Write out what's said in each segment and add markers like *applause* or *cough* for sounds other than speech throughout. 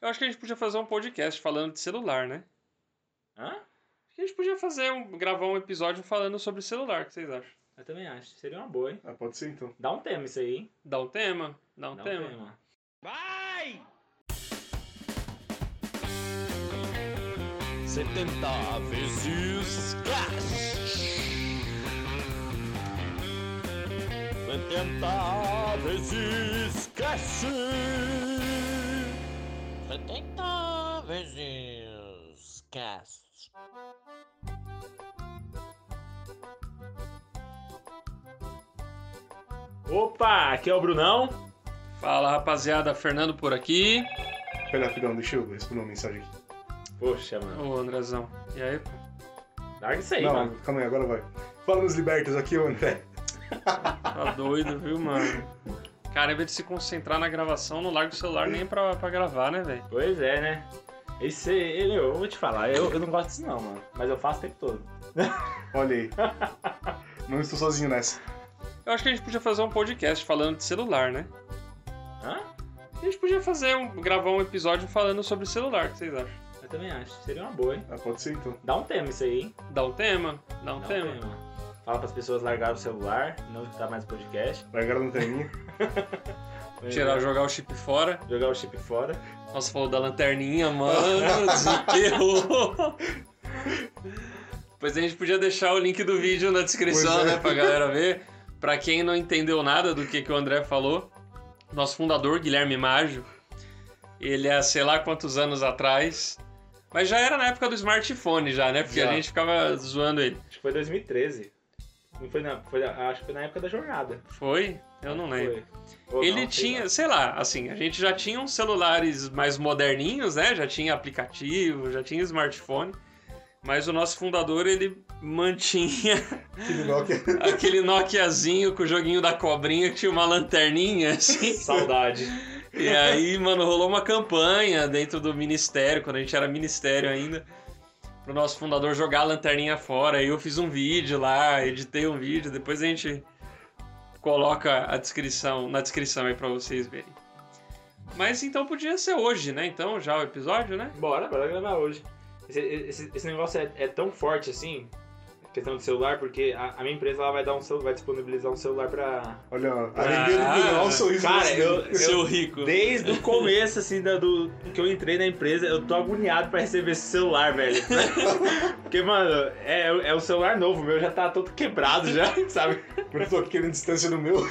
Eu acho que a gente podia fazer um podcast falando de celular, né? Hã? Acho que a gente podia fazer um, gravar um episódio falando sobre celular, o que vocês acham? Eu também acho. Seria uma boa, hein? Ah, pode ser então. Dá um tema isso aí, hein? Dá um tema? Dá um Dá tema. Vai! 70 vezes cash. 70 vezes cash. 70 vezes cash. Opa, aqui é o Brunão. Fala rapaziada, Fernando por aqui. Pera, rapidão, deixa eu responder uma mensagem aqui. Poxa, mano. Ô Andrezão, e aí, pô? Larga isso aí, Não, mano. calma aí, agora vai. Fala nos libertos aqui, ô André. Tá doido, viu, mano? Cara, em vez de se concentrar na gravação, não larga o celular nem pra, pra gravar, né, velho? Pois é, né? Esse, ele, eu vou te falar, eu, eu não gosto disso não, mano. Mas eu faço o tempo todo. *laughs* Olha aí. Não estou sozinho nessa. Eu acho que a gente podia fazer um podcast falando de celular, né? Hã? A gente podia fazer um, gravar um episódio falando sobre celular, o que vocês acham? Eu também acho. Seria uma boa, hein? Ah, pode ser então. Dá um tema isso aí, hein? Dá um tema? Dá um Dá tema. um tema. Fala pras pessoas largar o celular, não escutar mais o podcast. Largaram no teminha. *laughs* Tirar, jogar o chip fora. Jogar o chip fora. Nossa, falou da lanterninha, mano. *laughs* Desenterrou. Depois a gente podia deixar o link do vídeo na descrição, Pois é. né, pra galera ver. Pra quem não entendeu nada do que, que o André falou, nosso fundador, Guilherme Maggio, ele há sei lá quantos anos atrás. Mas já era na época do smartphone, já, né? Porque Já. a gente ficava zoando ele. Acho que foi 2013. Não foi na, foi, acho que foi na época da jornada. Foi? Eu não lembro. Ou Ele não, sei tinha, lá. sei lá, assim, a gente já tinha uns celulares mais moderninhos, né? Já tinha aplicativo, já tinha smartphone. Mas o nosso fundador, ele mantinha Aquele Nokia. *laughs* aquele Nokiazinho com o joguinho da cobrinha que tinha uma lanterninha, assim. Saudade. E aí, mano, rolou uma campanha dentro do ministério, quando a gente era ministério ainda, pro nosso fundador jogar a lanterninha fora. Aí eu fiz um vídeo lá, editei um vídeo, depois a gente coloca a descrição, na descrição aí pra vocês verem. Mas então podia ser hoje, né? Então, já o episódio, né? Bora, bora gravar hoje. Esse, esse, esse negócio é, é tão forte assim, questão de celular, porque a, a minha empresa ela vai dar um celu- vai disponibilizar um celular pra. Olha, Ah, arrepiando ah, olha o sorriso. cara, desse- eu- Seu rico. Desde o começo, assim, da- do, que eu entrei na empresa, eu tô agoniado pra receber esse celular, velho. *laughs* Porque, mano, é, é o celular novo, o meu já tá todo quebrado já, *laughs* sabe? Eu tô aqui querendo distância do meu. *laughs*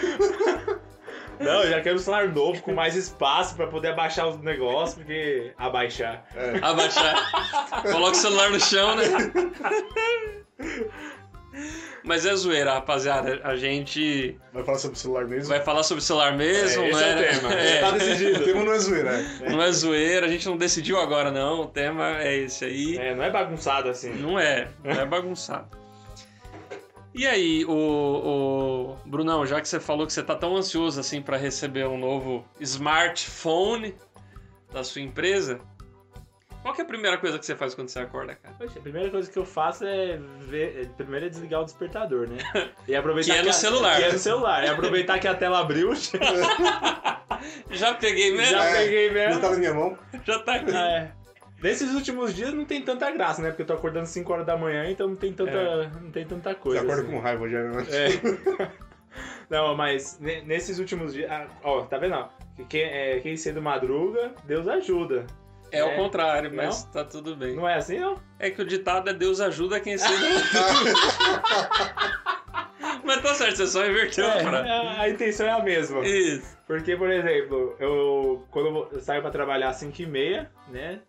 Não, eu já quero um celular novo, com mais espaço pra poder abaixar os negócios, porque. Abaixar. É. Abaixar. Coloca o celular no chão, né? Mas é zoeira, rapaziada. A gente Vai falar sobre o celular mesmo? vai falar sobre celular mesmo, É, esse né? é o tema. É, Tá O decidido. tema não é zoeira, é. *laughs* não é zoeira, a gente não decidiu agora, não. O tema é esse aí. É, não é bagunçado assim. Não é, não é bagunçado. E aí, o, o Brunão, já que você falou que você tá tão ansioso assim para receber um novo smartphone da sua empresa, qual que é a primeira coisa que você faz quando você acorda, cara? Poxa, a primeira coisa que eu faço é ver. é, Primeiro é desligar o despertador, né? *laughs* E aproveitar Que é no a- celular. Que é no celular. E aproveitar que a tela abriu. *laughs* Já peguei mesmo? Já Já, peguei Já mesmo. tá na minha mão. tá aqui. É. Nesses últimos dias não tem tanta graça, né? Porque eu tô acordando 5 horas da manhã, então não tem tanta, não tem tanta Você coisa. acorda assim. com raiva já, né? É. *laughs* Não, mas ne- nesses últimos dias. ah, Ó, tá vendo? Quem, é, quem cedo madruga, Deus ajuda. É o É. contrário, mas tá tudo bem. Não é assim, não? É que o ditado é Deus ajuda quem cedo. *laughs* mas tá certo, você só inverteu a É, frase. a, intenção é a mesma. Isso. Porque, por exemplo, eu quando eu, saio pra trabalhar às 5 e meia, né?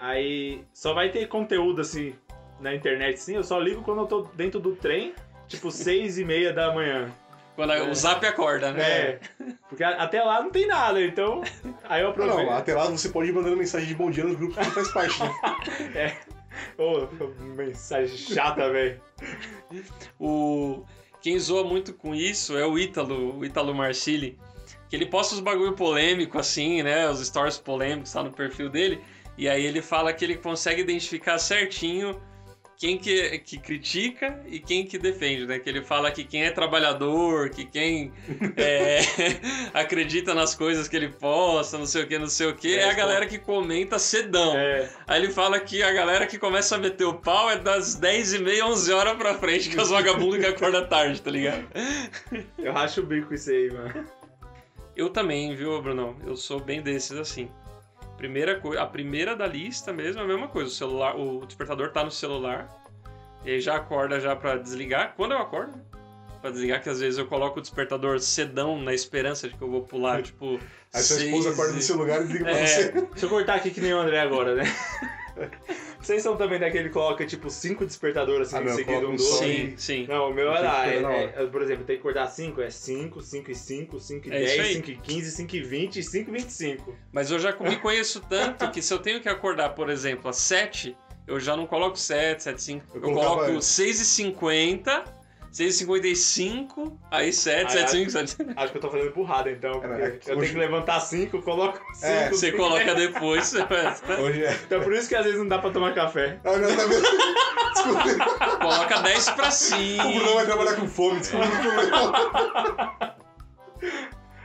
Aí só vai ter conteúdo assim na internet, sim. Eu só ligo quando eu tô dentro do trem, tipo *laughs* 6 e meia da manhã. Quando a- o zap acorda, né? É. Porque até lá não tem nada, então. Aí eu Não, aproveito. não, até lá você pode ir mandando mensagem de bom dia nos grupos que faz parte, né? *laughs* Ô, mensagem chata, velho. O... Quem zoa muito com isso é o Ítalo, o Ítalo Marcilli. Que ele posta os bagulho polêmico assim, né? Os stories polêmicos tá no perfil dele. E aí ele fala que ele consegue identificar certinho quem que, que critica e quem que defende, né? Que ele fala que quem é trabalhador, que quem *laughs* é, *laughs* acredita nas coisas que ele posta, não sei o que, não sei o que, é, É, a galera que comenta cedão. É, Aí ele fala que a galera que começa a meter o pau é das 10 e meia, 11 horas pra frente, que é os vagabundos que acordam tarde, tá ligado? eu racho o bico isso aí, mano. Eu também, viu, Bruno? Eu sou bem desses assim. Primeira coisa, a primeira da lista mesmo é a mesma coisa. O celular, o despertador tá no celular. E aí já acorda já pra desligar. Quando eu acordo, né? Pra desligar, que às vezes eu coloco o despertador cedão na esperança de que eu vou pular, *laughs* tipo. Aí sua esposa acorda no e- seu lugar e liga pra É. você. Deixa eu cortar aqui que nem o André agora, né? *laughs* Vocês são também daquele que coloca, tipo, cinco despertadores assim, ah, seguido um do outro? Sim, sim. Não, o meu era, é, é, por exemplo, tem que acordar cinco, é cinco, cinco e cinco, cinco e é dez, cinco e quinze, cinco e vinte e cinco e vinte e cinco. Mas eu já me conheço tanto que se eu tenho que acordar, por exemplo, às sete, eu já não coloco 7, 7, 5. Eu, eu coloco 6,50 6,55, aí 7, 7,5, 7. Acho que eu tô fazendo burrada então. É, porque é, eu hoje... tenho que levantar 5, coloco 5. É, você coloca *laughs* depois. Hoje é. Então por isso que às vezes não dá pra tomar café. Ah, não, tá vendo? Desculpa. coloca 10 pra 5. O Bruno vai trabalhar com fome, desculpa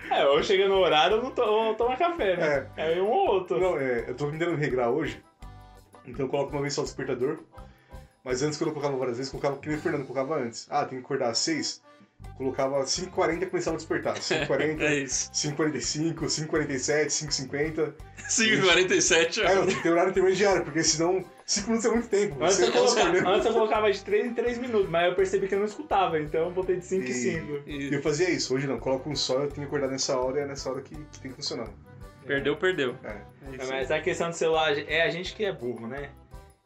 É, ou chega no horário, ou não toma café, né? É. é um ou outro. Não, é, eu tô me dando um regrar hoje, então eu coloco uma vez só o despertador. Mas antes, quando eu colocava várias vezes, eu colocava que nem o Fernando colocava antes. Ah, tem que acordar às 6. Colocava 5h40 e começava a despertar. 5h40, *laughs* É isso. 5h45, 5h47, 5h50. 5h47, É, não, tem que ter horário intermediário, porque senão 5 minutos é muito tempo. Antes eu, perdendo. antes eu colocava de 3 em 3 minutos, mas eu percebi que eu não escutava, então eu botei de 5 em E- 5. E eu fazia isso, hoje não, coloco um só, eu tenho que acordar nessa hora e é nessa hora que, que tem que funcionar. Perdeu, perdeu. É. É isso. Mas a questão do celular é a gente que é burro, né?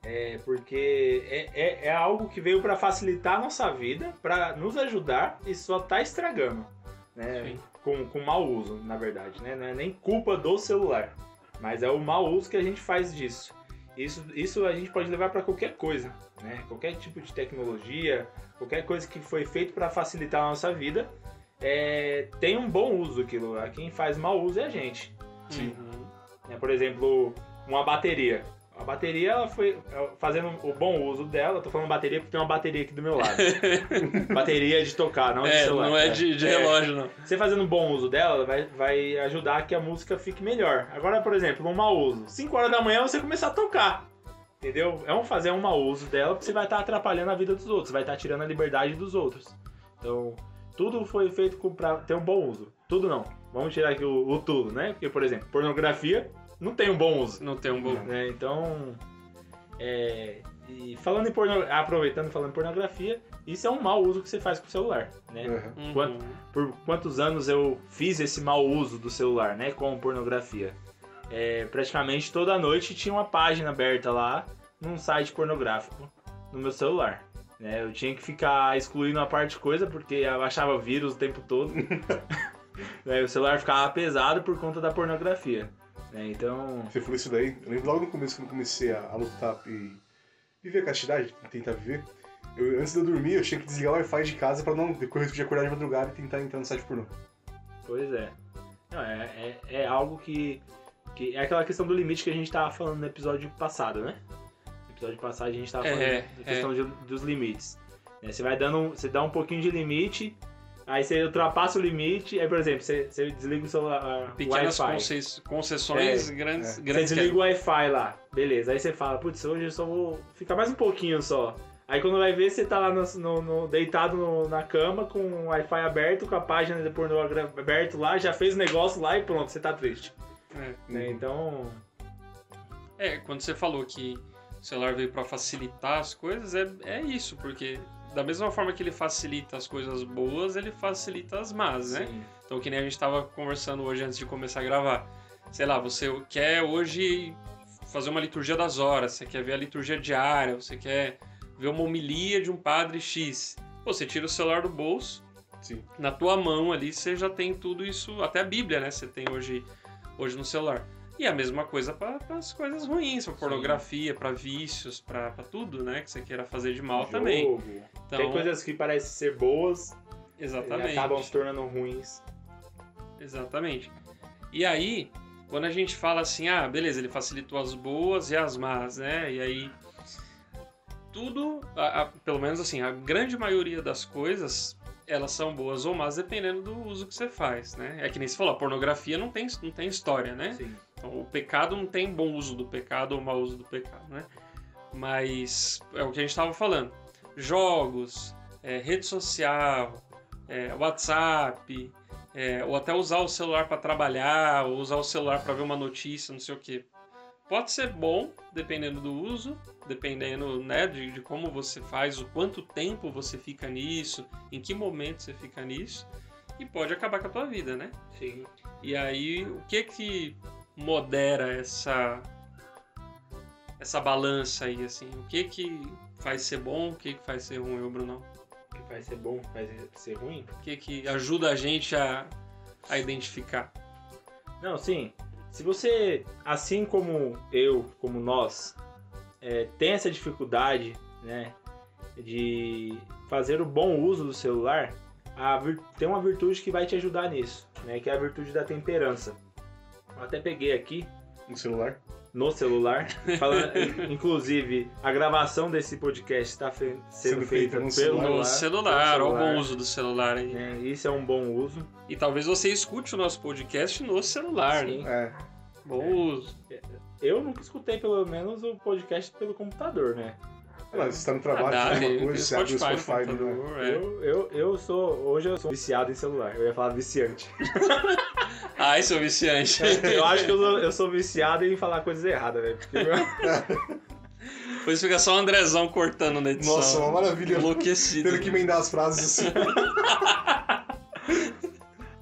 É porque é, é, é algo que veio pra facilitar a nossa vida, pra nos ajudar e só tá estragando, né? Sim. Com, com mau uso, na verdade, né? Não é nem culpa do celular, mas é o mau uso que a gente faz disso. Isso, isso a gente pode levar pra qualquer coisa, né? Qualquer tipo de tecnologia, qualquer coisa que foi feito pra facilitar a nossa vida, é, tem um bom uso aquilo. Quem faz mau uso é a gente. Uhum. né? Por exemplo, uma bateria. A bateria, ela foi é, fazendo o bom uso dela. Tô falando bateria porque tem uma bateria aqui do meu lado. *laughs* bateria de tocar, não de É, celular. não é de, de É. relógio, não. Você fazendo um bom uso dela, vai, vai ajudar que a música fique melhor. Agora, por exemplo, um mau uso. 5 horas da manhã você começar a tocar. Entendeu? É um fazer um mau uso dela porque você vai estar atrapalhando a vida dos outros, vai estar tirando a liberdade dos outros. Então, tudo foi feito pra ter um bom uso. Tudo não. Vamos tirar aqui o, o tudo, né? Porque, por exemplo, pornografia não tem um bom uso. Não tem um bom. né? Então, é, e falando em porno, aproveitando falando em pornografia, isso é um mau uso que você faz com o celular, né? Uhum. Quanto- Por quantos anos eu fiz esse mau uso do celular, né, com pornografia? É, praticamente toda noite tinha uma página aberta lá num site pornográfico no meu celular. Né? Eu tinha que ficar excluindo a parte de coisa porque eu achava vírus o tempo todo. *laughs* *laughs* Né, O celular ficava pesado por conta da pornografia. Né? Então, Você falou isso daí, eu lembro logo no começo, quando eu comecei a, a lutar e viver a castidade, tentar viver. Eu, antes de eu dormir, eu tinha que desligar o Wi-Fi de casa pra não depois de acordar de madrugada e tentar entrar no site pornô. Pois é. Não, é, é, é algo que, que. É aquela questão do limite que a gente tava falando no episódio passado, né? No episódio passado a gente tava falando É, da questão de- dos limites. né? Você vai dando. um- Você dá um pouquinho de limite, aí você ultrapassa o limite, aí, por exemplo, você, você desliga o celular. o Pequenas Wi-Fi. conce- concessões grandes, é. Você grandes desliga o Wi-Fi lá, beleza. Aí você fala, putz, hoje eu só vou ficar mais um pouquinho só. Aí quando vai ver, você tá lá no, no- no- deitado no- na cama com o Wi-Fi aberto, com a página de pornô aberto lá, já fez o negócio lá e pronto, você tá triste. É. né? Então, É, quando você falou que o celular veio para facilitar as coisas, é, é isso, porque da mesma forma que ele facilita as coisas boas, ele facilita as más, né? sim. Então, que nem a gente tava conversando hoje antes de começar a gravar. Sei lá, você quer hoje fazer uma liturgia das horas, você quer ver a liturgia diária, você quer ver uma homilia de um padre X. Pô, você tira o celular do bolso, Sim. na tua mão ali você já tem tudo isso, até a Bíblia, né? Você tem hoje, hoje no celular. E a mesma coisa para as coisas ruins, para pornografia, para vícios, para tudo, né? Que você queira fazer de mal também. Jogo. Então, Tem coisas que parecem ser boas e exatamente. acabam se tornando ruins. Exatamente. E aí, quando a gente fala assim, ah, beleza, ele facilitou as boas e as más, né? E aí. tudo, a- a- pelo menos assim, a grande maioria das coisas, elas são boas ou más dependendo do uso que você faz, né? É que nem você falou, a pornografia não tem, não tem história, né? Sim. Então, o pecado não tem bom uso do pecado ou mau uso do pecado, né? Mas é o que a gente estava falando. Jogos, é, rede social, é, WhatsApp, é, ou até usar o celular para trabalhar, ou usar o celular para ver uma notícia, não sei o quê. Pode ser bom, dependendo do uso, dependendo né, de, de como você faz, o quanto tempo você fica nisso, em que momento você fica nisso, e pode acabar com a tua vida, né? Sim. E aí, o que que modera essa essa balança aí, assim? O que que faz ser bom, o que que faz ser ruim, ô Brunão? Que vai ser bom, vai ser ruim. O que que ajuda a gente a, a identificar? Não, sim. Se você, assim como eu, como nós, é, tem essa dificuldade, né, de fazer o bom uso do celular, a tem uma virtude que vai te ajudar nisso, né, que é a virtude da temperança. Eu até peguei aqui No celular. no celular, falando, inclusive a gravação desse podcast está fe- sendo, Sendo feita feita no pelo celular. No celular, no bom uso do celular aí. né, Isso é um bom uso. E talvez você escute o nosso podcast no celular, Sim. né? É. Bom uso. Eu nunca escutei pelo menos o podcast pelo computador, né? Mas você tá no trabalho, Ah, dá, faz né? uma coisa, você abre o Spotify no Spotify, né? computador, é. Eu, eu, eu sou. Hoje eu sou viciado em celular. Eu ia falar viciante. *laughs* Ai, seu viciante. eu acho que eu sou, eu sou viciado em falar coisas erradas, velho. Porque Depois *laughs* fica só o Andrezão cortando na edição. Nossa, uma maravilha. Enlouquecido. Tendo que emendar as frases assim. *laughs*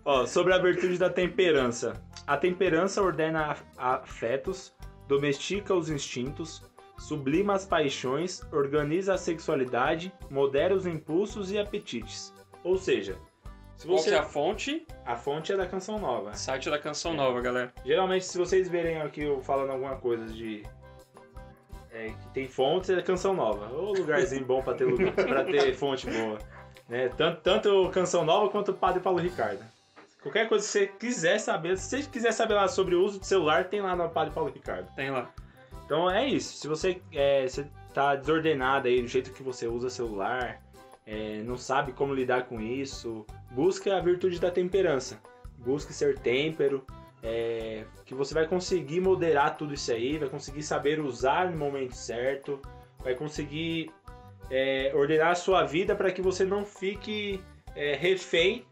Ó, sobre a virtude da temperança. A temperança ordena af- afetos, domestica os instintos, sublima as paixões, organiza a sexualidade, modera os impulsos e apetites. Ou seja, se Qual você. que é a fonte? A fonte é da canção nova. Site da Canção Nova, galera. Geralmente, se vocês verem aqui eu falando alguma coisa de. é, que tem fontes, é canção nova. Ou lugarzinho bom pra ter, lugar, *laughs* pra ter fonte boa. Né? Tanto, tanto canção nova quanto o Padre Paulo Ricardo. Qualquer coisa que você quiser saber, se você quiser saber lá sobre o uso de celular, tem lá no Padre Paulo Ricardo. Tem lá. Então é isso. Se você, é, tá desordenado aí do jeito que você usa celular, é, não sabe como lidar com isso, busque a virtude da temperança. Busque ser têmpero, é, que você vai conseguir moderar tudo isso aí, vai conseguir saber usar no momento certo, vai conseguir é, ordenar a sua vida para que você não fique é, refém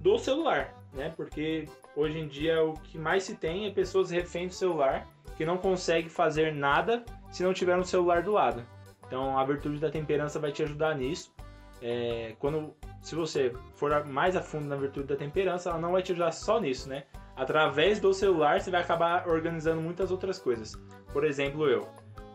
do celular, né? Porque hoje em dia o que mais se tem é pessoas refém do celular que não consegue fazer nada se não tiver um celular do lado. Então a virtude da temperança vai te ajudar nisso. É, quando, se você for mais a fundo na virtude da temperança, ela não vai te ajudar só nisso, né? Através do celular você vai acabar organizando muitas outras coisas. Por exemplo, eu.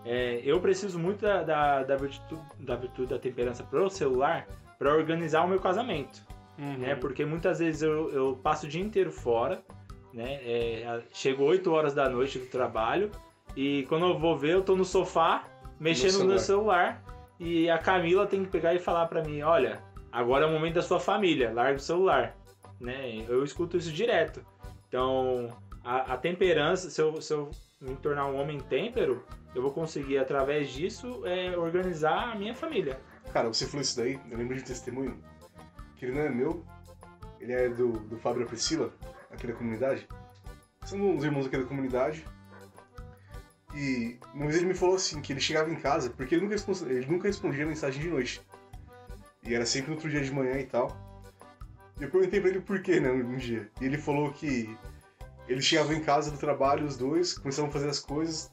É, eu preciso muito da, da, da virtude, da virtude da temperança pro celular para organizar o meu casamento Uhum. né? Porque muitas vezes eu, eu passo o dia inteiro fora, né? É, chego 8 horas da noite do trabalho e quando eu vou ver, eu tô no sofá mexendo no, meu celular e a Camila tem que pegar e falar pra mim, olha, agora é o momento da sua família, larga o celular, né? Eu escuto isso direto. Então, a, a temperança, se eu, se eu me tornar um homem têmpero, eu vou conseguir, através disso, é, organizar a minha família. Cara, você falou isso daí, eu lembro de testemunho, que ele não é meu, ele é do, do Fábio Priscila, aqui da comunidade. São uns irmãos aqui da comunidade. E uma vez ele me falou assim, que ele chegava em casa, porque ele nunca, respondia, ele nunca respondia mensagem de noite. E era sempre no outro dia de manhã e tal. E eu perguntei pra ele por quê, né, um dia. E ele falou que ele chegava em casa do trabalho, os dois, começavam a fazer as coisas,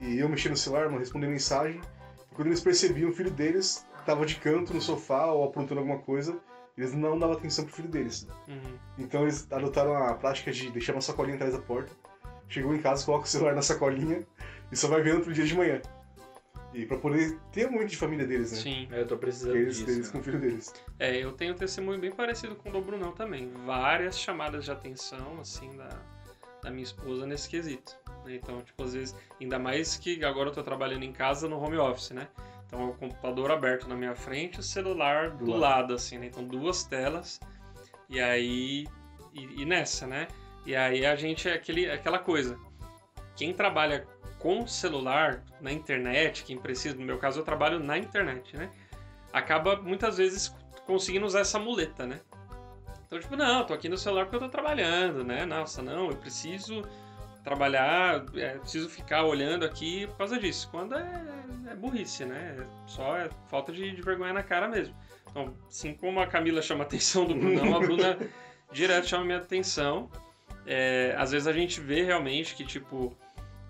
e eu mexendo no celular, mano, respondendo mensagem. E quando eles percebiam, o filho deles tava de canto no sofá ou aprontando alguma coisa, eles não davam atenção pro filho deles. Uhum. Então eles adotaram a prática de deixar uma sacolinha atrás da porta. Chegou em casa, coloca o celular na sacolinha e só vai ver outro dia de manhã. E pra poder ter um momento de família deles, né? Sim. Eu tô precisando Eles, disso. deles né? com o filho deles. É, eu tenho um testemunho bem parecido com o do Brunão também. Várias chamadas de atenção, assim, da, da minha esposa nesse quesito. né? Então, tipo, às vezes, ainda mais que agora eu tô trabalhando em casa no home office, né? Então, é o computador aberto na minha frente o celular do, Do lado. lado. assim, né? Então, duas telas. E aí. E, e nessa, né? E aí a gente é aquele, aquela coisa. Quem trabalha com celular, na internet, quem precisa, no meu caso eu trabalho na internet, né? Acaba muitas vezes conseguindo usar essa muleta, né? Então, tipo, não, tô aqui no celular porque eu tô trabalhando, né? Nossa, não, eu preciso trabalhar, é, preciso ficar olhando aqui por causa disso. Quando é, é burrice, né? Só é falta de, de vergonha na cara mesmo. Então, assim como a Camila chama a atenção do Brunão, a Bruna *laughs* direto chama minha atenção. É, às vezes a gente vê realmente que, tipo,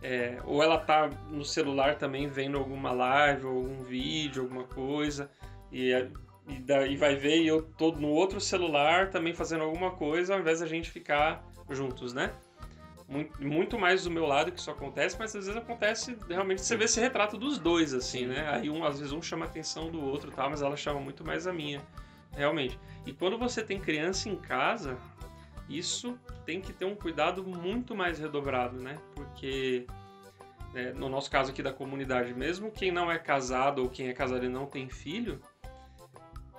é, ou ela tá no celular também vendo alguma live, ou algum vídeo, alguma coisa, e, e daí vai ver e eu tô no outro celular também fazendo alguma coisa, ao invés da gente ficar juntos, né? Muito, mais do meu lado que isso acontece, mas às vezes acontece realmente você vê esse retrato dos dois, assim, né? Aí um, às vezes um chama a atenção do outro tal, mas ela chama muito mais a minha, realmente. E quando você tem criança em casa, isso tem que ter um cuidado muito mais redobrado, né? Porque né, no nosso caso aqui da comunidade, mesmo quem não é casado ou quem é casado e não tem filho,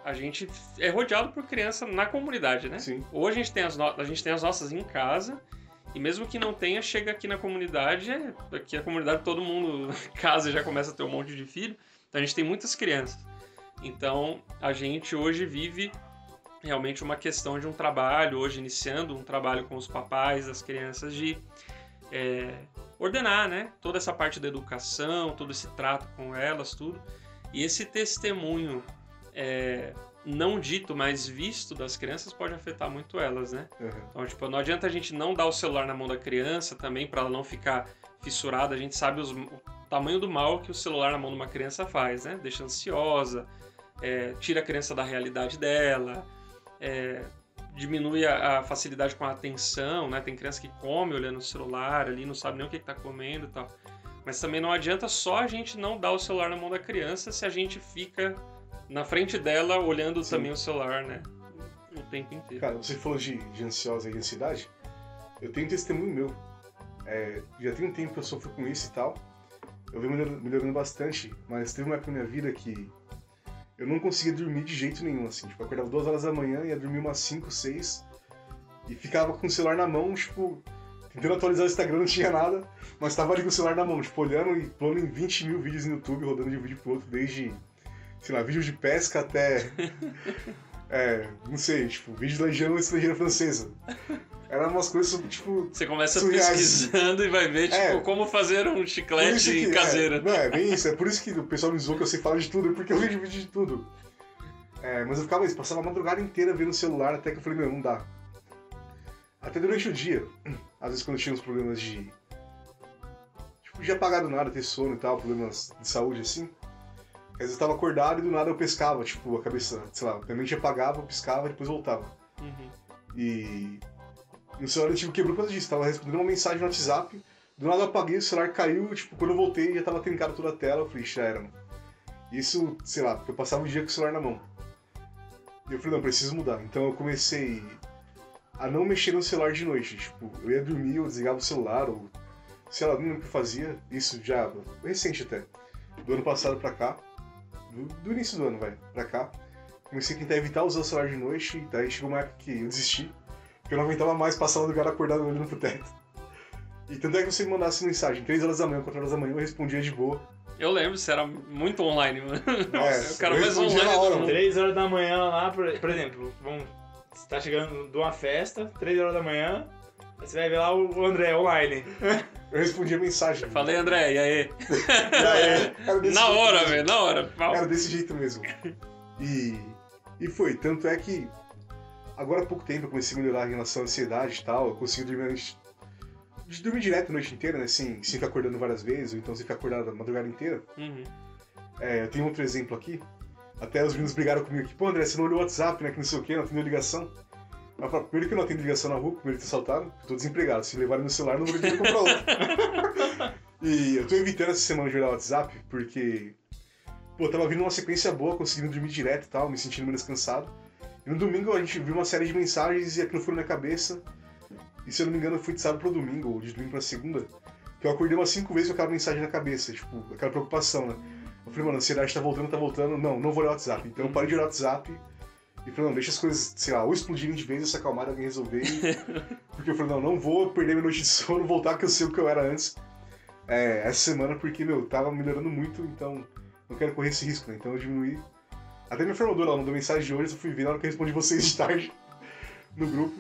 a gente é rodeado por criança na comunidade, né? Sim. Ou a gente tem as, no... a gente tem as nossas em casa, e mesmo que não tenha, chega aqui na comunidade, aqui a comunidade todo mundo *laughs* casa já começa a ter um monte de filho, então a gente tem muitas crianças. Então a gente hoje vive realmente uma questão de um trabalho, hoje iniciando um trabalho com os papais das crianças de é, ordenar, né? Toda essa parte da educação, todo esse trato com elas, tudo. E esse testemunho é, não dito, mas visto das crianças pode afetar muito elas, né? Uhum. Então, tipo, não adianta a gente não dar o celular na mão da criança também para ela não ficar fissurada. A gente sabe os- o tamanho do mal que o celular na mão de uma criança faz, né? Deixa ansiosa, é, tira a criança da realidade dela, é, diminui a, a facilidade com a atenção, né? Tem criança que come olhando o celular ali, não sabe nem o que está comendo e tal. Mas também não adianta só a gente não dar o celular na mão da criança se a gente fica na frente dela olhando Sim. também o celular, né? O tempo inteiro. Cara, você falou de, de ansiosa e ansiedade. Eu tenho um testemunho meu. É, já tem um tempo que eu sofro com isso e tal. Eu venho melhorando, melhorando bastante, mas teve uma época na minha vida que eu não conseguia dormir de jeito nenhum, assim. Tipo, eu acordava duas horas da manhã, ia dormir umas 5, 6 e ficava com o celular na mão, tipo, tentando atualizar o Instagram, não tinha nada, mas tava ali com o celular na mão, tipo, olhando e pulando em 20 mil vídeos no YouTube, rodando de um vídeo pro outro, desde, sei lá, vídeo de pesca até. *laughs* É, não sei, tipo, vídeo da Legião Estrangeira Francesa. Eram umas coisas, tipo. Você começa Surreais. pesquisando e vai ver, tipo, É. como fazer um chiclete que- caseiro. É, não, é bem isso. É por isso que o pessoal me zoou que eu sei falar de tudo, porque eu vejo vídeo de tudo. É, mas eu ficava isso, passava a madrugada inteira vendo o celular até que eu falei, meu, não dá. Até durante o dia, *clears throat* às vezes quando tinha uns problemas de. Tipo, de apagar do nada, ter sono e tal, problemas de saúde assim. Às vezes eu tava acordado e do nada eu pescava, tipo, a cabeça, sei lá, minha mente apagava, eu piscava e depois voltava. Uhum. E o celular tipo, quebrou por causa disso. Tava respondendo uma mensagem no WhatsApp, do nada eu apaguei, o celular caiu, tipo, quando eu voltei já tava trincado toda a tela, eu falei, já era, mano. Isso, sei lá, porque eu passava o dia com o celular na mão. E eu falei, não, preciso mudar. Então eu comecei a não mexer no celular de noite. Tipo, eu ia dormir, eu desligava o celular, ou sei lá, não lembro o que eu fazia. Isso já, recente até. Do ano passado pra cá. Do, do início do ano, vai, pra cá. Comecei a tentar evitar usar o celular de noite, e daí chegou uma época que eu desisti. Porque eu não aguentava mais passar o lugar acordado olhando pro teto. E tanto é que você me mandasse mensagem 3 horas da manhã, 4 horas da manhã, eu respondia de boa. Eu lembro, você era muito online, mano. É, *laughs* o cara mais online na hora, mundo. Três horas da manhã lá, por, por exemplo, vamos, você tá chegando de uma festa, três horas da manhã, você vai ver lá o André online. *laughs* Eu respondia mensagem. Falei, André, *laughs* e aí? Era desse Na hora, mesmo. velho, na hora. Era desse jeito mesmo. E, e foi. Tanto é que agora há pouco tempo eu comecei a melhorar em relação à ansiedade e tal. Eu consigo dormir antes. De dormir direto a noite inteira, né? Sem, sem ficar acordando várias vezes, ou então sem ficar acordado a madrugada inteira. Uhum. É, eu tenho outro exemplo aqui. Até os meninos brigaram comigo aqui. Pô, André, você não olhou o WhatsApp, né? Que não sei o quê, não atendeu ligação. Falo, primeiro que eu não atendo ligação na rua, primeiro que assaltado, eu tô desempregado. Se levarem meu celular, não vou ter que comprar outro. *laughs* e eu tô evitando essa semana de olhar o WhatsApp, porque. Pô, tava vindo uma sequência boa, conseguindo dormir direto e tal, me sentindo menos cansado. E no domingo a gente viu uma série de mensagens e aquilo foi na minha cabeça. E se eu não me engano, foi de sábado pro domingo, ou de domingo pra segunda, que eu acordei umas cinco vezes com aquela mensagem na cabeça, tipo, aquela preocupação, né? Eu falei, mano, a ansiedade tá voltando, tá voltando. Não, não vou olhar o WhatsApp. Então eu parei de olhar o WhatsApp e falei, não, deixa as coisas, sei lá, ou explodirem de vez ou se acalmarem, alguém resolver. *laughs* Porque eu falei, não, não vou perder minha noite de sono, voltar que eu sei o que eu era antes. é, essa semana porque, meu, tava melhorando muito, então não quero correr esse risco, né? Então eu diminuí. Até minha formadora ela mandou mensagem de hoje, eu fui ver na hora que eu respondi vocês de tarde *laughs* no grupo.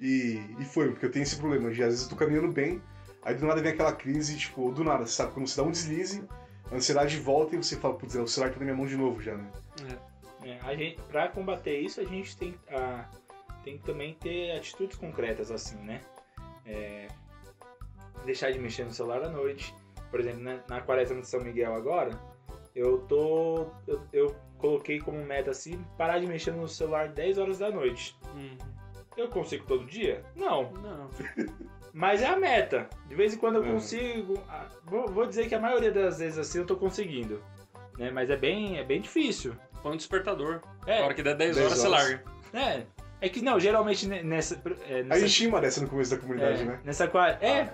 E, e foi, porque eu tenho esse problema de às vezes eu tô caminhando bem, aí do nada vem aquela crise, tipo, do nada, sabe? Quando você dá um deslize, a ansiedade volta e você fala, putz, é, o celular tá na minha mão de novo já, né? É, a gente, pra combater isso, a gente tem, a, tem que também ter atitudes concretas assim, né? É, deixar de mexer no celular à noite. Por exemplo, né, na quaresma de São Miguel agora, eu tô. Eu, eu coloquei como meta assim, parar de mexer no celular 10 horas da noite. Hum, Eu consigo todo dia? Não. não. *laughs* Mas é a meta. De vez em quando eu Uhum. consigo. Vou, vou dizer que a maioria das vezes assim eu tô conseguindo. Né? Mas é bem, é bem difícil. Põe um despertador. É, A hora que der 10 10 horas, você horas. larga. É. É que não, geralmente ne- nessa. é, A nessa gente tinha uma dessa no começo da comunidade, é, né? Nessa qua- É,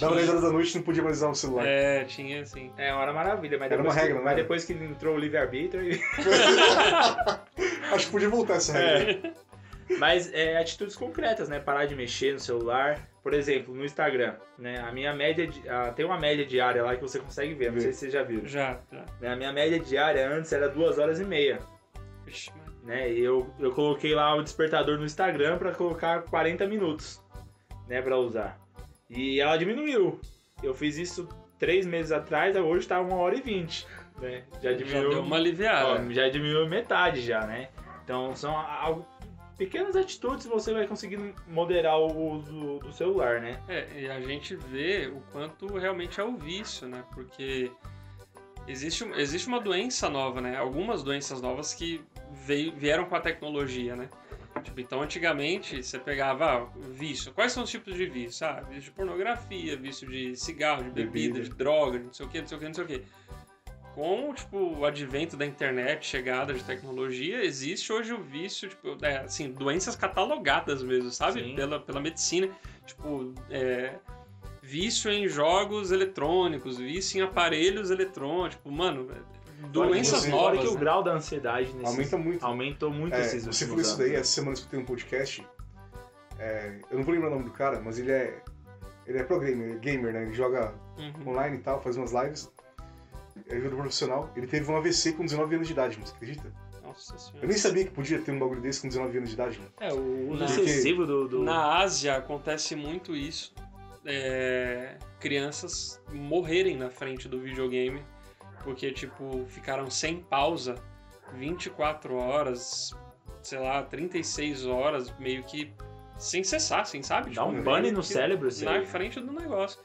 Dava 10 horas da noite e não podia mais usar o celular. É, tinha assim. é uma hora maravilha, mas depois, uma regra, que, não mas era? depois que entrou o livre-arbítrio. e- *laughs* Acho que podia voltar essa regra. É. Mas é atitudes concretas, né? Parar de mexer no celular. Por exemplo, no Instagram, né? A minha média. di- ah, tem uma média diária lá que você consegue ver, não sei se você já viu. Já, já. Né, A minha média diária antes era duas horas e meia. Ixi, né? E eu, eu coloquei lá o despertador no Instagram pra colocar 40 minutos, né, para usar. E ela diminuiu. Eu fiz isso três meses atrás, hoje tá uma hora e vinte, né? Já Já diminuiu, deu uma aliviada. ó, já diminuiu metade já, né? Então são algo, pequenas atitudes você vai conseguindo moderar o uso do, celular, né? É, e a gente vê o quanto realmente é o vício, né? Porque existe, existe uma doença nova, né? Algumas doenças novas que veio, vieram com a tecnologia, né? Tipo, então antigamente você pegava ah, vício. Quais são os tipos de vício? Ah, vício de pornografia, vício de cigarro, de bebida, Bebida. de droga, não sei o que, não sei o que, não sei o que. Com tipo, o advento da internet, chegada de tecnologia, existe hoje o vício, tipo, é, assim, doenças catalogadas mesmo, sabe? Sim. Pela, pela medicina. Tipo, é, vício em jogos eletrônicos, vício em aparelhos eletrônicos, tipo, mano, doenças você- Fora novas. que o né? grau da ansiedade nesses, Aumenta muito. aumentou muito É, esses você falou isso daí, essa semana eu escutei um podcast. é, eu não vou lembrar o nome do cara, mas ele é. Ele é pro gamer, gamer, né? Ele joga Uhum. online e tal, faz umas lives. É jogador profissional. Ele teve um AVC com 19 anos de idade, você acredita? Nossa Eu senhora. nem sabia que podia ter um bagulho desse com 19 anos de idade, mano. É, o uso excessivo do... do... Na Ásia acontece muito isso. É, crianças morrerem na frente do videogame porque, tipo, ficaram sem pausa 24 horas, sei lá, 36 horas, meio que sem cessar, assim, sabe? Dá Tipo, um meio no cérebro, assim. Na frente do negócio.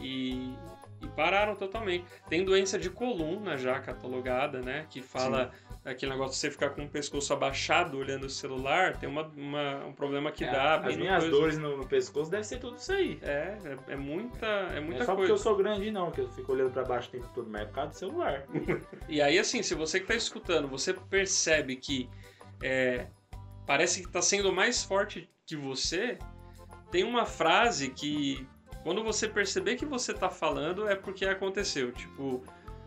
E, e pararam totalmente. Tem doença de coluna já catalogada, né? Que fala aquele negócio de você ficar com o pescoço abaixado olhando o celular, tem uma, uma- um problema que É, dá. As minhas coisa. dores no, no pescoço deve ser tudo isso aí. É, é, é muita, é Não muita é só porque coisa. eu sou grande, não, que eu fico olhando pra baixo o tempo todo, mas é por causa do celular. *laughs* E aí, assim, se você que tá escutando, você percebe que é, parece que tá sendo mais forte que você, tem uma frase que quando você perceber que você tá falando é porque aconteceu. Tipo,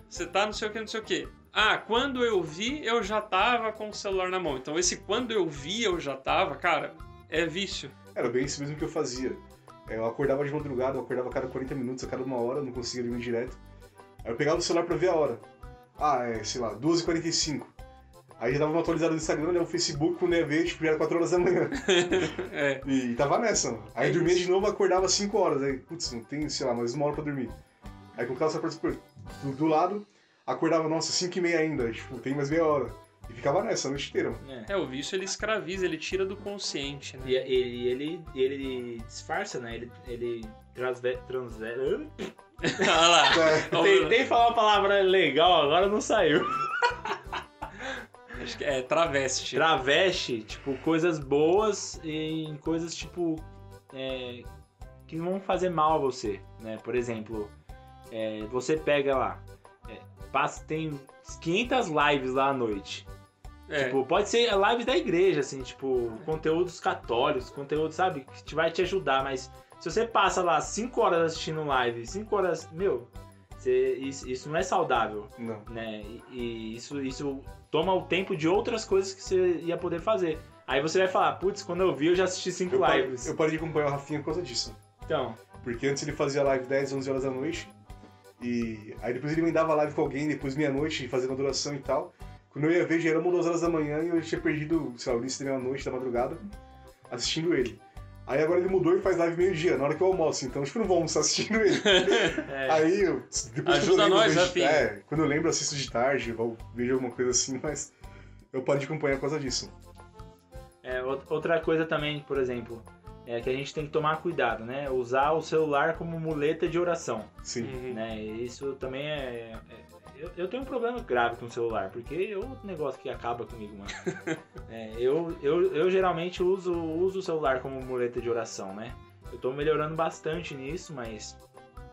você tá não sei o que, não sei o que. Ah, quando eu vi, eu já tava com o celular na mão. Então, esse quando eu vi, eu já tava, cara, é vício. Era bem isso mesmo que eu fazia. É, Eu acordava de madrugada, eu acordava a cada 40 minutos, a cada uma hora, não conseguia dormir direto. Aí eu pegava o celular pra ver a hora. Ah, é, sei lá, 12h45. Aí já dava uma atualizada no Instagram, né, o Facebook, quando ia ver, tipo, já era 4 horas da manhã. *laughs* É, E, tava nessa, mano. Aí É dormia isso. de novo, acordava 5 horas. Aí, putz, não tem, sei lá, mais uma hora pra dormir. Aí colocava o celular pra- do, do lado, acordava, nossa, 5 e meia ainda, tipo, tem mais meia hora. E ficava nessa a noite inteira, mano. É. é, o vício ele escraviza, ele tira do consciente, né? E ele, ele, ele disfarça, né? Ele, ele transve, transve... *laughs* Olha lá. É, Tentei falar uma palavra legal, agora não saiu. Acho que é travesti. Traveste, tipo, coisas boas em coisas, tipo, é, que não vão fazer mal a você, né? Por exemplo, é, você pega lá, é, passa, tem 500 lives lá à noite. É. Tipo, pode ser lives da igreja, assim, tipo, conteúdos católicos, conteúdo, sabe, que te vai te ajudar, mas se você passa lá 5 horas assistindo live, 5 horas, meu, você- isso, isso não é saudável, não. né? E, e isso, isso toma o tempo de outras coisas que você ia poder fazer. Aí você vai falar, putz, quando eu vi eu já assisti 5 Eu parei, lives. eu parei de acompanhar o Rafinha por causa disso. Então, Porque antes ele fazia live 10, 11 horas da noite. E aí depois ele emendava live com alguém, depois meia-noite, fazendo adoração e tal. Quando eu ia ver, já era uma duas horas da manhã e eu tinha perdido, sei lá, o início da meia-noite, da madrugada, assistindo ele. Aí agora ele mudou e faz live meio-dia, na hora que eu almoço, então tipo, não vou almoçar assistindo ele. *laughs* É, Aí eu. Depois Ajuda quando eu lembro, nós, vejo- Rafinha. É, quando eu lembro, assisto de tarde, vou- vejo alguma coisa assim, mas eu paro de acompanhar por causa disso. é, out- outra coisa também, por exemplo, é que a gente tem que tomar cuidado, né? Usar o celular como muleta de oração. Sim. Uhum. né? Isso também é. é- eu, eu tenho um problema grave com o celular, porque é outro negócio que acaba comigo, mano. *laughs* É, eu, eu, eu geralmente uso, uso o celular como muleta de oração, né? Eu tô melhorando bastante nisso, mas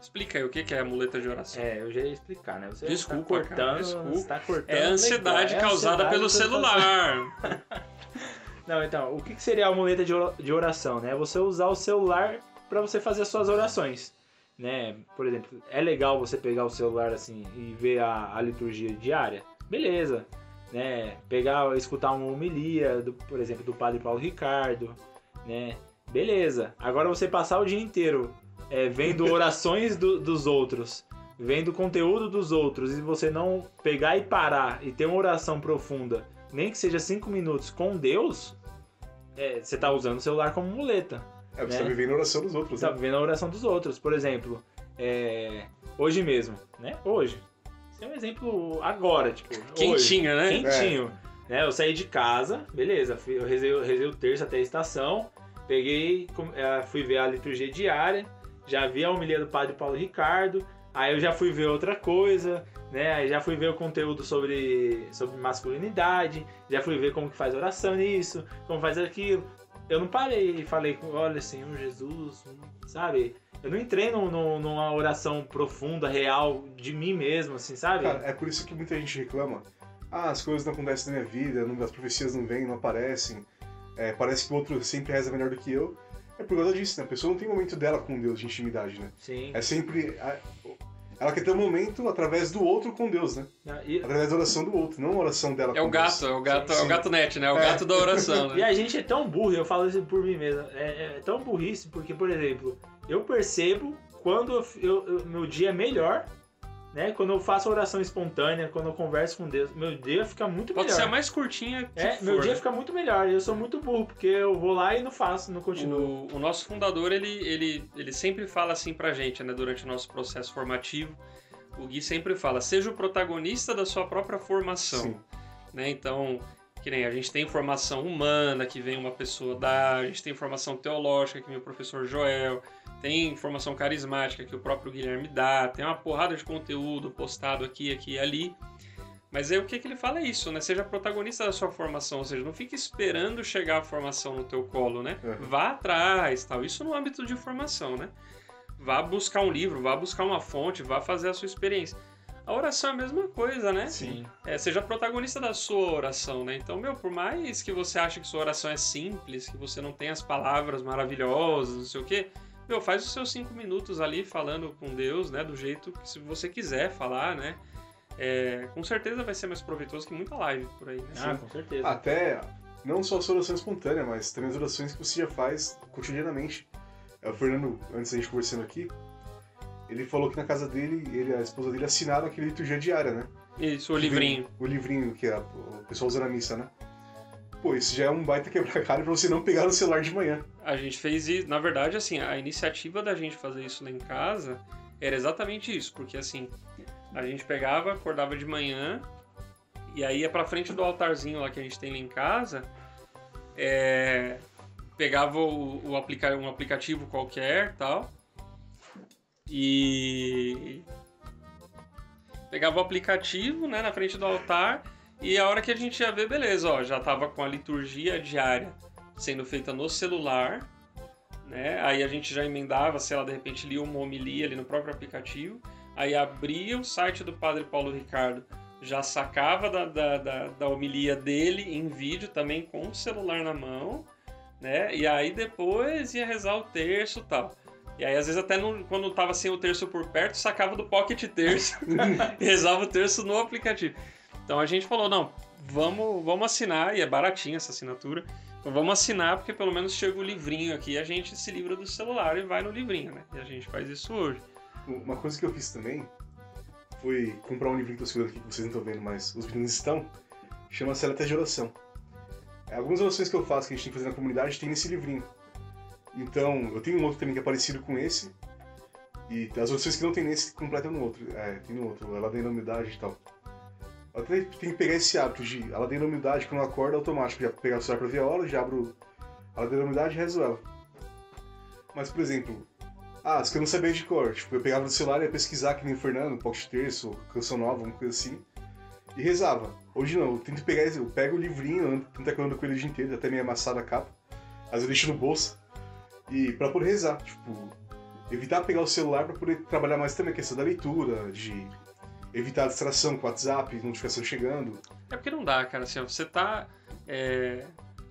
Explica aí o que que é a muleta de oração. é, eu já ia explicar, né? Você Desculpa, tá cara, cortando, desculpa. você tá cortando. É a ansiedade legal, é a causada ansiedade pelo tá celular. *laughs* *laughs* Não, então, o que que seria a muleta de oração, né? Você usar o celular para você fazer as suas orações, né? Por exemplo, é legal você pegar o celular assim e ver a, a liturgia diária? Beleza, né? Pegar, escutar uma homilia, do, por exemplo, do Padre Paulo Ricardo, né? Beleza. Agora você passar o dia inteiro é, vendo *laughs* orações do- dos outros, vendo conteúdo dos outros e você não pegar e parar e ter uma oração profunda, nem que seja cinco minutos com Deus, é, você tá usando o celular como muleta. É, você Né? tá vivendo a oração dos outros, Você tá né? vendo a oração dos outros. Por exemplo, é, hoje mesmo, né? Hoje. Esse é um exemplo agora, tipo. hoje. Quentinha, né? Quentinho. Né? Eu saí de casa, beleza. fui- Eu rezei, eu rezei o terço até a estação. Peguei, eh, fui ver a liturgia diária. Já vi a homilia do padre Paulo Ricardo. Aí eu já fui ver outra coisa, né? Aí já fui ver o conteúdo sobre, sobre masculinidade. Já fui ver como que faz oração nisso, como faz aquilo. Eu não parei e falei, olha, Senhor Jesus, sabe? Eu não entrei num- num- numa oração profunda, real, de mim mesmo, assim, sabe? Cara, é por isso que muita gente reclama. Ah, as coisas não acontecem na minha vida, não- as profecias não vêm, não aparecem. É, parece que o outro sempre reza melhor do que eu. É por causa disso, né? A pessoa não tem momento dela com Deus de intimidade, né? Sim. É sempre. Ela quer ter um momento através do outro com Deus, né? E, Através da oração do outro, não a oração dela É com o Deus. gato, é o gato, Sim, é o gato net, né? É o É. gato da oração, *laughs* e né? a gente é tão burro, eu falo isso por mim mesmo, é, é tão burrice porque, por exemplo, eu percebo quando eu- eu- meu dia é melhor, né? Quando eu faço oração espontânea, quando eu converso com Deus, meu dia fica muito Pode melhor. ser a mais curtinha que É, for. meu dia né? fica muito melhor. Eu sou muito burro, porque eu vou lá e não faço, não continuo. O, o nosso fundador, ele, ele, ele sempre fala assim pra gente, né, durante o nosso processo formativo. O Gui sempre fala, seja o protagonista da sua própria formação. Sim. Né? Então, que nem a gente tem formação humana, que vem uma pessoa dar, a gente tem formação teológica, que vem o professor Joel, tem formação carismática, que o próprio Guilherme dá, tem uma porrada de conteúdo postado aqui, aqui e ali. Mas aí o que, que ele fala é isso, né? Seja protagonista da sua formação, ou seja, não fique esperando chegar a formação no teu colo, né? Uhum. Vá atrás, tal. Isso no âmbito de formação, né? Vá buscar um livro, vá buscar uma fonte, vá fazer a sua experiência. A oração é a mesma coisa, né? Sim. É, seja protagonista da sua oração, né? Então, meu, por mais que você ache que sua oração é simples, que você não tem as palavras maravilhosas, não sei o quê, meu, faz os seus cinco minutos ali falando com Deus, né? Do jeito que se você quiser falar, né? É, com certeza vai ser mais proveitoso que muita live por aí, né? Ah, com certeza. Até, não só a sua oração espontânea, mas também as orações que você já faz cotidianamente. É, O Fernando, antes da gente conversando aqui, ele falou que na casa dele, ele e a esposa dele assinaram aquele liturgia diária, né? Isso, o Que livrinho. vem- O livrinho que a- o pessoal usa na missa, né? Pô, isso já é um baita quebra-galho pra você não pegar no celular de manhã. A gente fez isso, na verdade, assim, a iniciativa da gente fazer isso lá em casa era exatamente isso, porque assim, a gente pegava, acordava de manhã e aí ia pra frente do altarzinho lá que a gente tem lá em casa, é, pegava o, o aplica, um aplicativo qualquer tal e pegava o aplicativo, né, na frente do altar e a hora que a gente ia ver, beleza, ó, já tava com a liturgia diária sendo feita no celular, né? Aí a gente já emendava, sei lá, de repente lia uma homilia ali no próprio aplicativo, aí abria o site do Padre Paulo Ricardo, já sacava da, da, da, da homilia dele em vídeo também com o celular na mão, né? E aí depois ia rezar o terço e tal. E aí, às vezes, até no- quando tava sem o terço por perto, sacava do Pocket Terço *laughs* *laughs* rezava o terço no aplicativo. Então a gente falou, não, vamos, vamos assinar, e é baratinha essa assinatura. Vamos assinar, porque pelo menos chega o livrinho aqui e a gente se livra do celular e vai no livrinho, né? E a gente faz isso hoje. Uma coisa que eu fiz também foi comprar um livrinho que eu segurando aqui, que vocês não estão vendo, mas os meninos estão. Chama Seletas de Oração. É, Algumas orações que eu faço, que a gente tem que fazer na comunidade, tem nesse livrinho. Então, eu tenho um outro também que é parecido com esse. E as orações que não tem nesse completam no outro. É, tem no outro. Ela tem na humildade e tal. Eu até tenho que pegar esse hábito de ela tem humildade, quando eu acordo, é automático. Já pegar o celular pra ver a hora, já abro ela tem humildade e rezo ela. Mas, por exemplo, ah, que eu não sabia de cor. Tipo, eu pegava no celular e ia pesquisar que nem o Fernando, Pocket Terço, Canção Nova, alguma coisa assim. E rezava. Hoje não, eu tento pegar, eu pego o livrinho, tento acordando com ele o dia inteiro, até meio amassado a capa. Às vezes eu deixo no bolso. E pra poder rezar, tipo, evitar pegar o celular pra poder trabalhar mais também a questão da leitura, de evitar a distração com o WhatsApp, notificação chegando. É porque não dá, cara. Assim, você tá. é,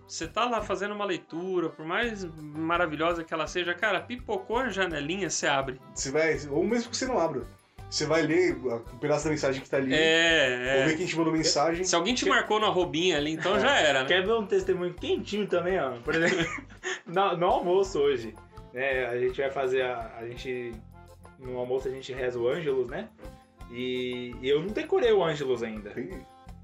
Você tá lá fazendo uma leitura, por mais maravilhosa que ela seja, cara, pipocou a janelinha, você abre. Você vai, ou mesmo que você não abra, você vai ler um pedaço da mensagem que tá ali, ou É, ver é. quem te mandou mensagem. Se alguém te marcou no arrobinha ali, então já era, né? Quer ver um testemunho quentinho também, ó? Por exemplo, *laughs* no, no almoço hoje, né? A gente vai fazer a, a gente no almoço a gente reza o Ângelus, né? E, eu não decorei o Ângelus ainda.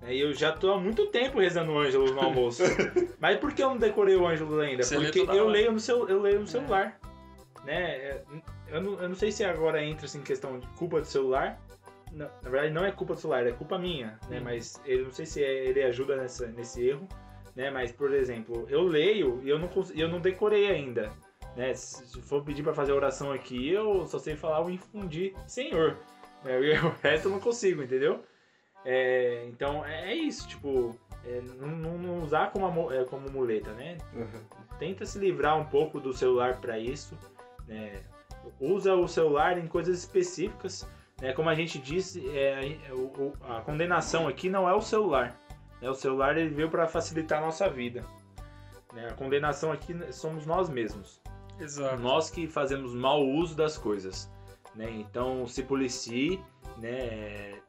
Né? E eu já tô há muito tempo rezando o Ângelus no almoço. *laughs* Mas por que eu não decorei o Ângelus ainda? Você Porque eu leio no seu, eu leio no celular, né? É, Eu não, eu não sei se agora entra assim questão de culpa do celular. Na, na verdade não é culpa do celular, é culpa minha, né? Hum. Mas ele não sei se é- ele ajuda nessa, nesse erro, né? Mas por exemplo, eu leio e eu não eu não decorei ainda, né? Se se for pedir pra fazer oração aqui, eu só sei falar o infundir Senhor. E o resto eu não consigo, entendeu? É, então é é isso, tipo, é, não, não- usar como, é, como muleta, né? Aham. Tenta se livrar um pouco do celular para isso, né? Usa o celular em coisas específicas, né? Como a gente disse, é, é, o- a condenação aqui não é o celular, né? O celular ele veio para facilitar a nossa vida, né? A condenação aqui somos nós mesmos. Exato. Nós que fazemos mau uso das coisas, né? Então se policie, né?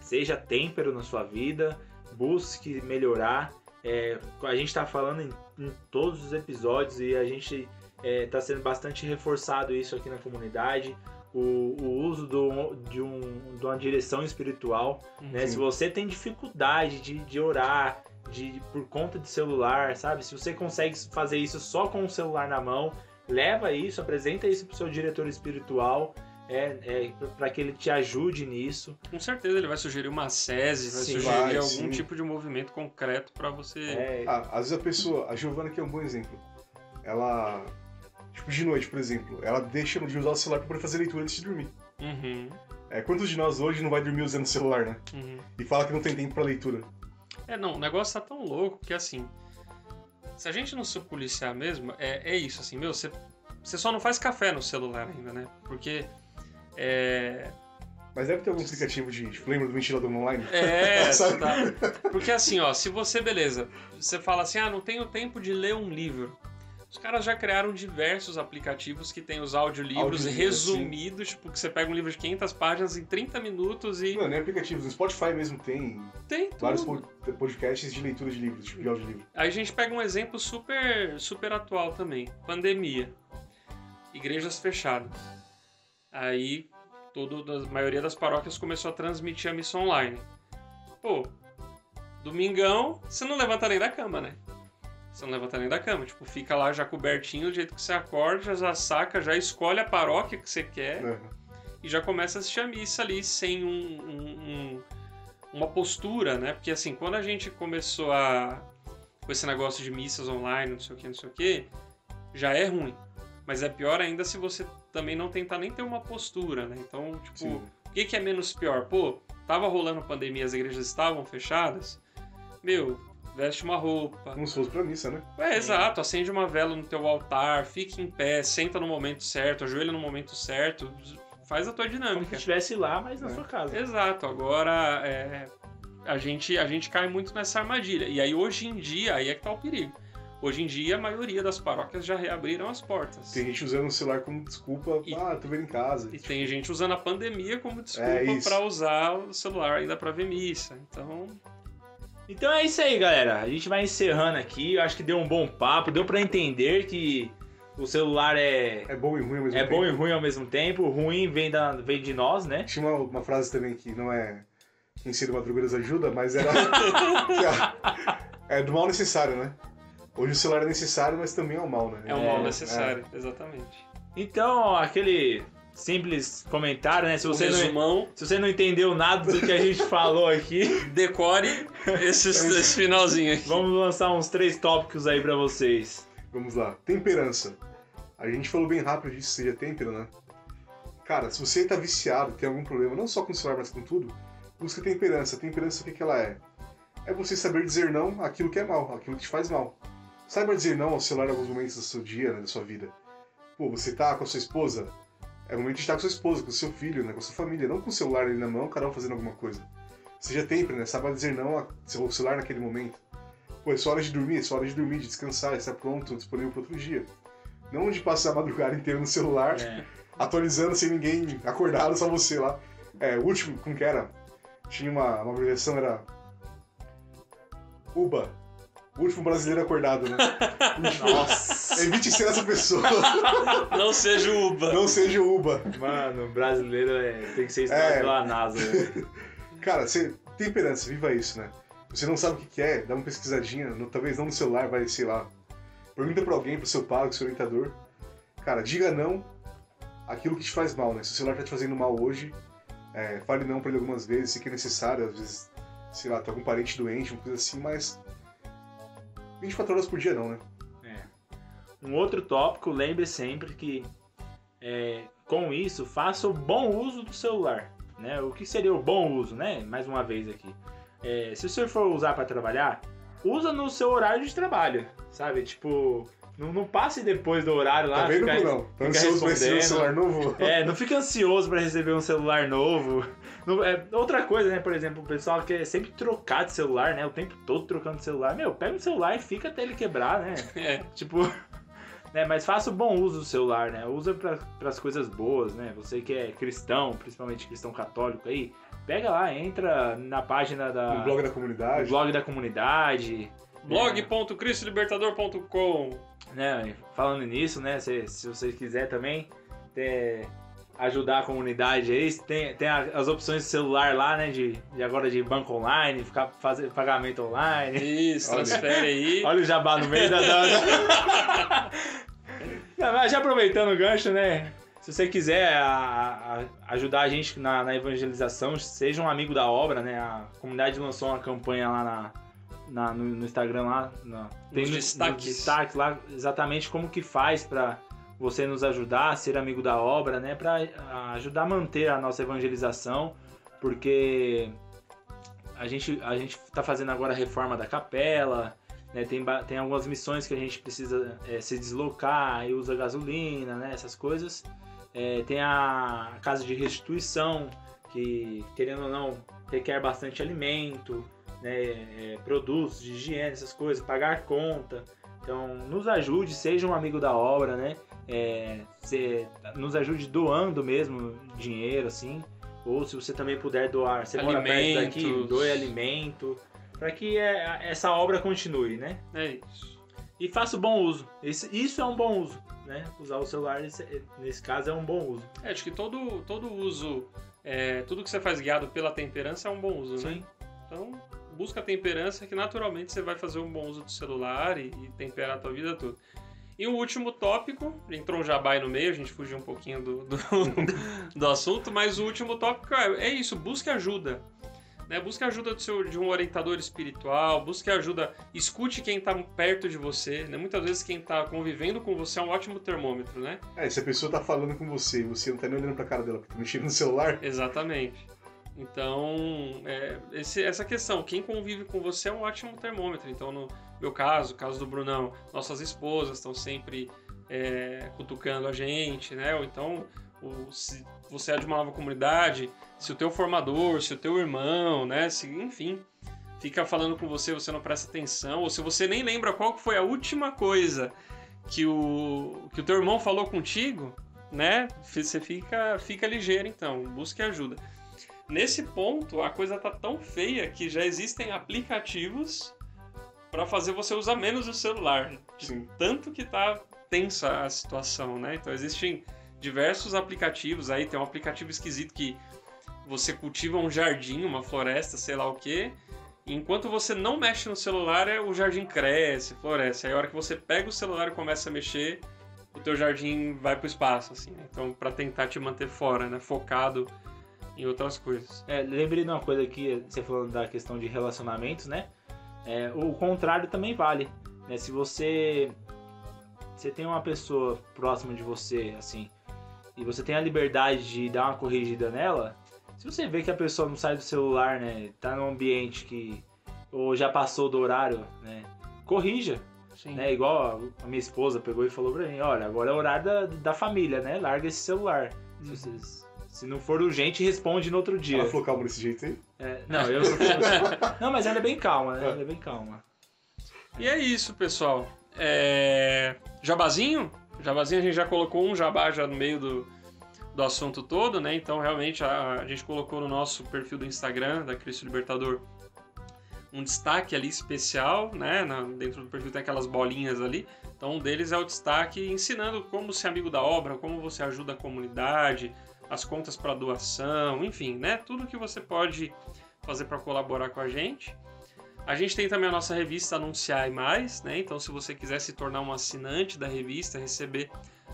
Seja têmpero na sua vida, busque melhorar. É, a gente está falando em, em todos os episódios e a gente está sendo bastante reforçado isso aqui na comunidade. O, o uso do, de, um, de uma direção espiritual. Né? Sim. Se você tem dificuldade de, de orar de, por conta de celular, sabe? Se você consegue fazer isso só com o celular na mão, leva isso, apresenta isso pro seu diretor espiritual, é, é, para que ele te ajude nisso. Com certeza ele vai sugerir uma SESI, vai Sim. sugerir Vai, algum sim. tipo de movimento concreto pra você. É, Ah, às vezes a pessoa, a Giovana que é um bom exemplo, ela, tipo, de noite, por exemplo, ela deixa de usar o celular pra poder fazer leitura antes de dormir. Uhum, É, quantos de nós hoje não vai dormir usando o celular, né? uhum. E fala que não tem tempo pra leitura. É, não, o negócio tá tão louco que assim. Se a gente não se policiar mesmo, é, é isso, assim, meu, você, você só não faz café no celular ainda, né? Porque. É. Mas deve ter algum aplicativo de, tipo, lembra do ventilador online? É, *laughs* tá. Porque assim, ó, se você, beleza, você fala assim, ah, não tenho tempo de ler um livro. Os caras já criaram diversos aplicativos que tem os audiolivros Audiolivros, resumidos, tipo, que você pega um livro de 500 páginas em 30 minutos e Não, nem aplicativos. No Spotify mesmo tem tem vários tudo. pod- podcasts de leitura de livros, tipo, de audiolivro. Aí a gente pega um exemplo super, super atual também. Pandemia. Igrejas fechadas. Aí todo, a maioria das paróquias começou a transmitir a missa online. Pô, domingão, você não levanta nem da cama, né? Você não levanta nem da cama. Tipo, fica lá já cobertinho, do jeito que você acorda, já saca, já escolhe a paróquia que você quer Aham. e já começa a assistir a missa ali sem um, um- um- uma postura, né? Porque assim, quando a gente começou a com esse negócio de missas online, não sei o que, não sei o que, já é ruim. Mas é pior ainda se você também não tentar nem ter uma postura, né? Então, tipo, Sim. o que, que é menos pior? Pô, tava rolando pandemia, as igrejas estavam fechadas. Meu, veste uma roupa. Como se fosse pra missa, né? É, exato, acende uma vela no teu altar, fique em pé, senta no momento certo, ajoelha no momento certo, faz a tua como se dinâmica. estivesse lá, mas na É. sua casa. Exato, agora é, a, gente, a gente cai muito nessa armadilha. E aí hoje em dia, aí é que tá o perigo. Hoje em dia, a maioria das paróquias já reabriram as portas. Tem gente usando o celular como desculpa, E- ah, tô vendo em casa. E tem gente usando a pandemia como desculpa É pra usar o celular ainda pra ver missa. Então, Então é isso aí, galera. A gente vai encerrando aqui. Eu acho que deu um bom papo. Deu pra entender que o celular é, É bom e ruim ao mesmo é tempo. bom e ruim ao mesmo tempo. O ruim vem, da, vem de nós, né? Tinha uma, uma frase também que não é quem cedo madrugadas ajuda, mas era *laughs* é, é do mal necessário, né? Hoje o celular é necessário, mas também é o mal, né? É um mal É, necessário, exatamente. Então, aquele simples comentário, né? Se você, não, resumão, se você não entendeu nada do que a gente *laughs* falou aqui, decore esse, esse finalzinho aqui. vamos lançar uns três tópicos aí pra vocês. Vamos lá. Temperança. A gente falou bem rápido disso, seja tempero, né? Cara, se você tá viciado, tem algum problema, não só com o celular, mas com tudo, busca temperança. Temperança, o que, que ela é? É você saber dizer não àquilo que é mal, àquilo que te faz mal. Saiba dizer não ao celular em alguns momentos do seu dia, né, da sua vida. Pô, você tá com a sua esposa, é o momento de estar com a sua esposa, com o seu filho, né, com a sua família, não com o celular ali na mão, cada um fazendo alguma coisa. Seja tempo, né? Saiba dizer não ao seu celular naquele momento. Pô, é só hora de dormir, é só hora de dormir, de descansar, estar pronto, disponível para outro dia. Não de passar a madrugada *laughs* inteira no celular, É. atualizando sem ninguém acordado, só você lá. É, o último, como que era? Tinha uma, uma abreviação, era. UBA. O último brasileiro acordado, né? *laughs* Nossa! Evite ser essa pessoa. Não seja o Uba. Não seja o UBA. Mano, brasileiro é, tem que ser estudado É. pela NASA. né? *laughs* Cara, você, temperança, viva isso, né? Você não sabe o que que é, dá uma pesquisadinha, no- talvez não no celular, vai, sei lá. Pergunta pra alguém, pro seu pai, pro seu orientador. Cara, diga não aquilo que te faz mal, né? Se o celular tá te fazendo mal hoje, é, fale não pra ele algumas vezes, se que é necessário, às vezes, sei lá, tem algum parente doente, uma coisa assim, mas. 24 horas por dia não, né? Um outro tópico, lembre sempre que é, com isso faça o bom uso do celular. Né? O que seria o bom uso, né? Mais uma vez aqui. É, se você for usar para trabalhar, usa no seu horário de trabalho, sabe? Tipo, não, não passe depois do horário lá. tá vendo, ficar- Brunão? Tá fica ansioso pra receber um celular novo? É, não fica ansioso pra receber um celular novo. Não- é, outra coisa, né? Por exemplo, o pessoal quer sempre trocar de celular, né? O tempo todo trocando de celular. Meu, pega o celular e fica até ele quebrar, né? *laughs* É. Tipo. *laughs* Né, mas faça o bom uso do celular, né? Usa para as coisas boas, né? Você que é cristão, principalmente cristão católico aí, pega lá, entra na página da No blog da no comunidade. blog da comunidade. blog.cristolibertador.com né, falando nisso, né, se, se você quiser também ajudar a comunidade aí, tem, tem as opções de celular lá, né, de, de agora de banco online, ficar fazer pagamento online. Isso, Olha. transfere aí. Olha o jabá no meio da... *laughs* Não, já aproveitando o gancho, né, se você quiser a- a- ajudar a gente na, na evangelização, seja um amigo da obra, né, a comunidade lançou uma campanha lá na... na- no, no Instagram lá, na- tem Nos no- destaques. nos destaques lá exatamente como que faz para você nos ajudar, ser amigo da obra, né, para ajudar a manter a nossa evangelização, porque a gente a gente tá fazendo agora a reforma da capela, né, tem tem algumas missões que a gente precisa é, se deslocar e usa gasolina, né, essas coisas. É, tem a casa de restituição que querendo ou não requer bastante alimento, né, é, produtos de higiene, essas coisas, pagar conta. Então, nos ajude, seja um amigo da obra, né? É, se- nos ajude doando mesmo dinheiro, assim. Ou se você também puder doar, você mora perto daqui, Alimentos. doe alimento, para que é, essa obra continue, né? É isso. E faça o bom uso. Esse- isso é um bom uso, né? Usar o celular, nesse, caso, é um bom uso. É, acho que todo, todo uso, é, tudo que você faz guiado pela temperança é um bom uso, né? Sim. Então, busca a temperança que naturalmente você vai fazer um bom uso do celular e, e temperar a tua vida toda. E o último tópico, entrou um jabá aí no meio, a gente fugiu um pouquinho do, do, *laughs* do assunto, mas o último tópico é, é isso, busque ajuda. Né? Busque ajuda do seu, de um orientador espiritual, busque ajuda, escute quem está perto de você. Né? Muitas vezes quem está convivendo com você é um ótimo termômetro, né? É, se a pessoa tá falando com você e você não tá nem olhando pra cara dela porque tá mexendo no celular, Exatamente. Então, é, esse- essa questão, quem convive com você é um ótimo termômetro. Então, no meu caso, caso do Brunão, nossas esposas estão sempre é, cutucando a gente, né? Ou então, o- se você é de uma nova comunidade, se o teu formador, se o teu irmão, né? Se, enfim, fica falando com você, você não presta atenção, ou se você nem lembra qual foi a última coisa que o, que o teu irmão falou contigo, né? Você fica, fica ligeiro, então, busque ajuda. Nesse ponto a coisa tá tão feia que já existem aplicativos para fazer você usar menos o celular. De Sim. tanto que tá tensa a situação, né? Então existem diversos aplicativos aí, tem um aplicativo esquisito que você cultiva um jardim, uma floresta, sei lá o quê. E enquanto você não mexe no celular, é- o jardim cresce, floresce. Aí a hora que você pega o celular e começa a mexer, o teu jardim vai pro espaço, assim. né? Então, para tentar te manter fora, né? Focado em outras coisas. É, lembrei de uma coisa aqui, você falando da questão de relacionamentos, né? É, o contrário também vale. Né? Se você você tem uma pessoa próxima de você, assim, e você tem a liberdade de dar uma corrigida nela, se você vê que a pessoa não sai do celular, né? Tá num ambiente que ou já passou do horário, né? Corrija, Sim. né? Igual a minha esposa pegou e falou pra mim, olha, agora é o horário da, da família, né? Larga esse celular. Se, vocês- se não for urgente, responde no outro dia. Ela falou calma desse jeito aí. É, não, eu. *laughs* Não, mas ela é bem calma, né? Ela é bem calma. E é isso, pessoal. É... Jabazinho? Jabazinho a gente já colocou um jabá já no meio do, do assunto todo, né? Então, realmente, a, a gente colocou no nosso perfil do Instagram, da Cristo Libertador, um destaque ali especial, né? Na- dentro do perfil tem aquelas bolinhas ali. Então, um deles é o destaque ensinando como ser amigo da obra, como você ajuda a comunidade, as contas para doação, enfim, né? Tudo que você pode fazer para colaborar com a gente. A gente tem também a nossa revista Anunciar e Mais, né? Então, se você quiser se tornar um assinante da revista, receber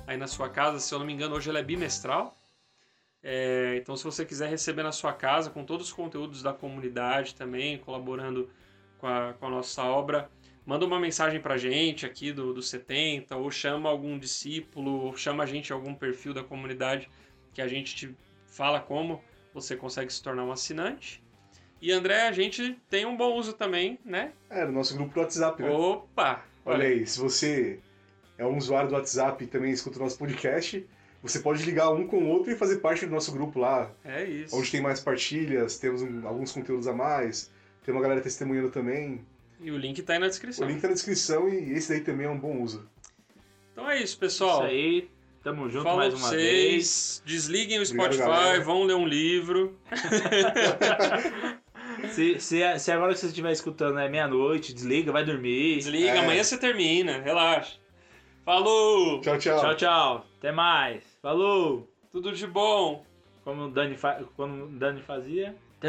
aí na sua casa, se eu não me engano, hoje ela é bimestral. É, então, se você quiser receber na sua casa, com todos os conteúdos da comunidade também, colaborando com a, com a nossa obra, manda uma mensagem pra gente aqui do, do 70, ou chama algum discípulo, ou chama a gente em algum perfil da comunidade que a gente te fala como você consegue se tornar um assinante. E André, a gente tem um bom uso também, né? É, no nosso grupo do WhatsApp, né? Opa! Olha aí, se você é um usuário do WhatsApp e também escuta o nosso podcast, você pode ligar um com o outro e fazer parte do nosso grupo lá, É isso. onde tem mais partilhas, temos um- alguns conteúdos a mais, tem uma galera testemunhando também. E o link tá aí na O descrição. link tá na descrição e esse daí também é um bom uso. Então é isso, pessoal. Isso aí. Tamo junto Fala mais pra uma vocês. vez. Desliguem o Obrigado, Spotify, galera. vão ler um livro. *laughs* Se, se, se agora que você estiver escutando é meia-noite, desliga, vai dormir. Desliga, É. amanhã você termina, relaxa. Falou! Tchau, tchau. Tchau, tchau. Até mais. Falou. Tudo de bom! Como o Dani, fa... Como o Dani fazia. *laughs*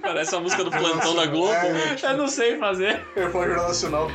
Parece a música do plantão da Globo. É, Eu não sei fazer. eu falar Jornal Nacional.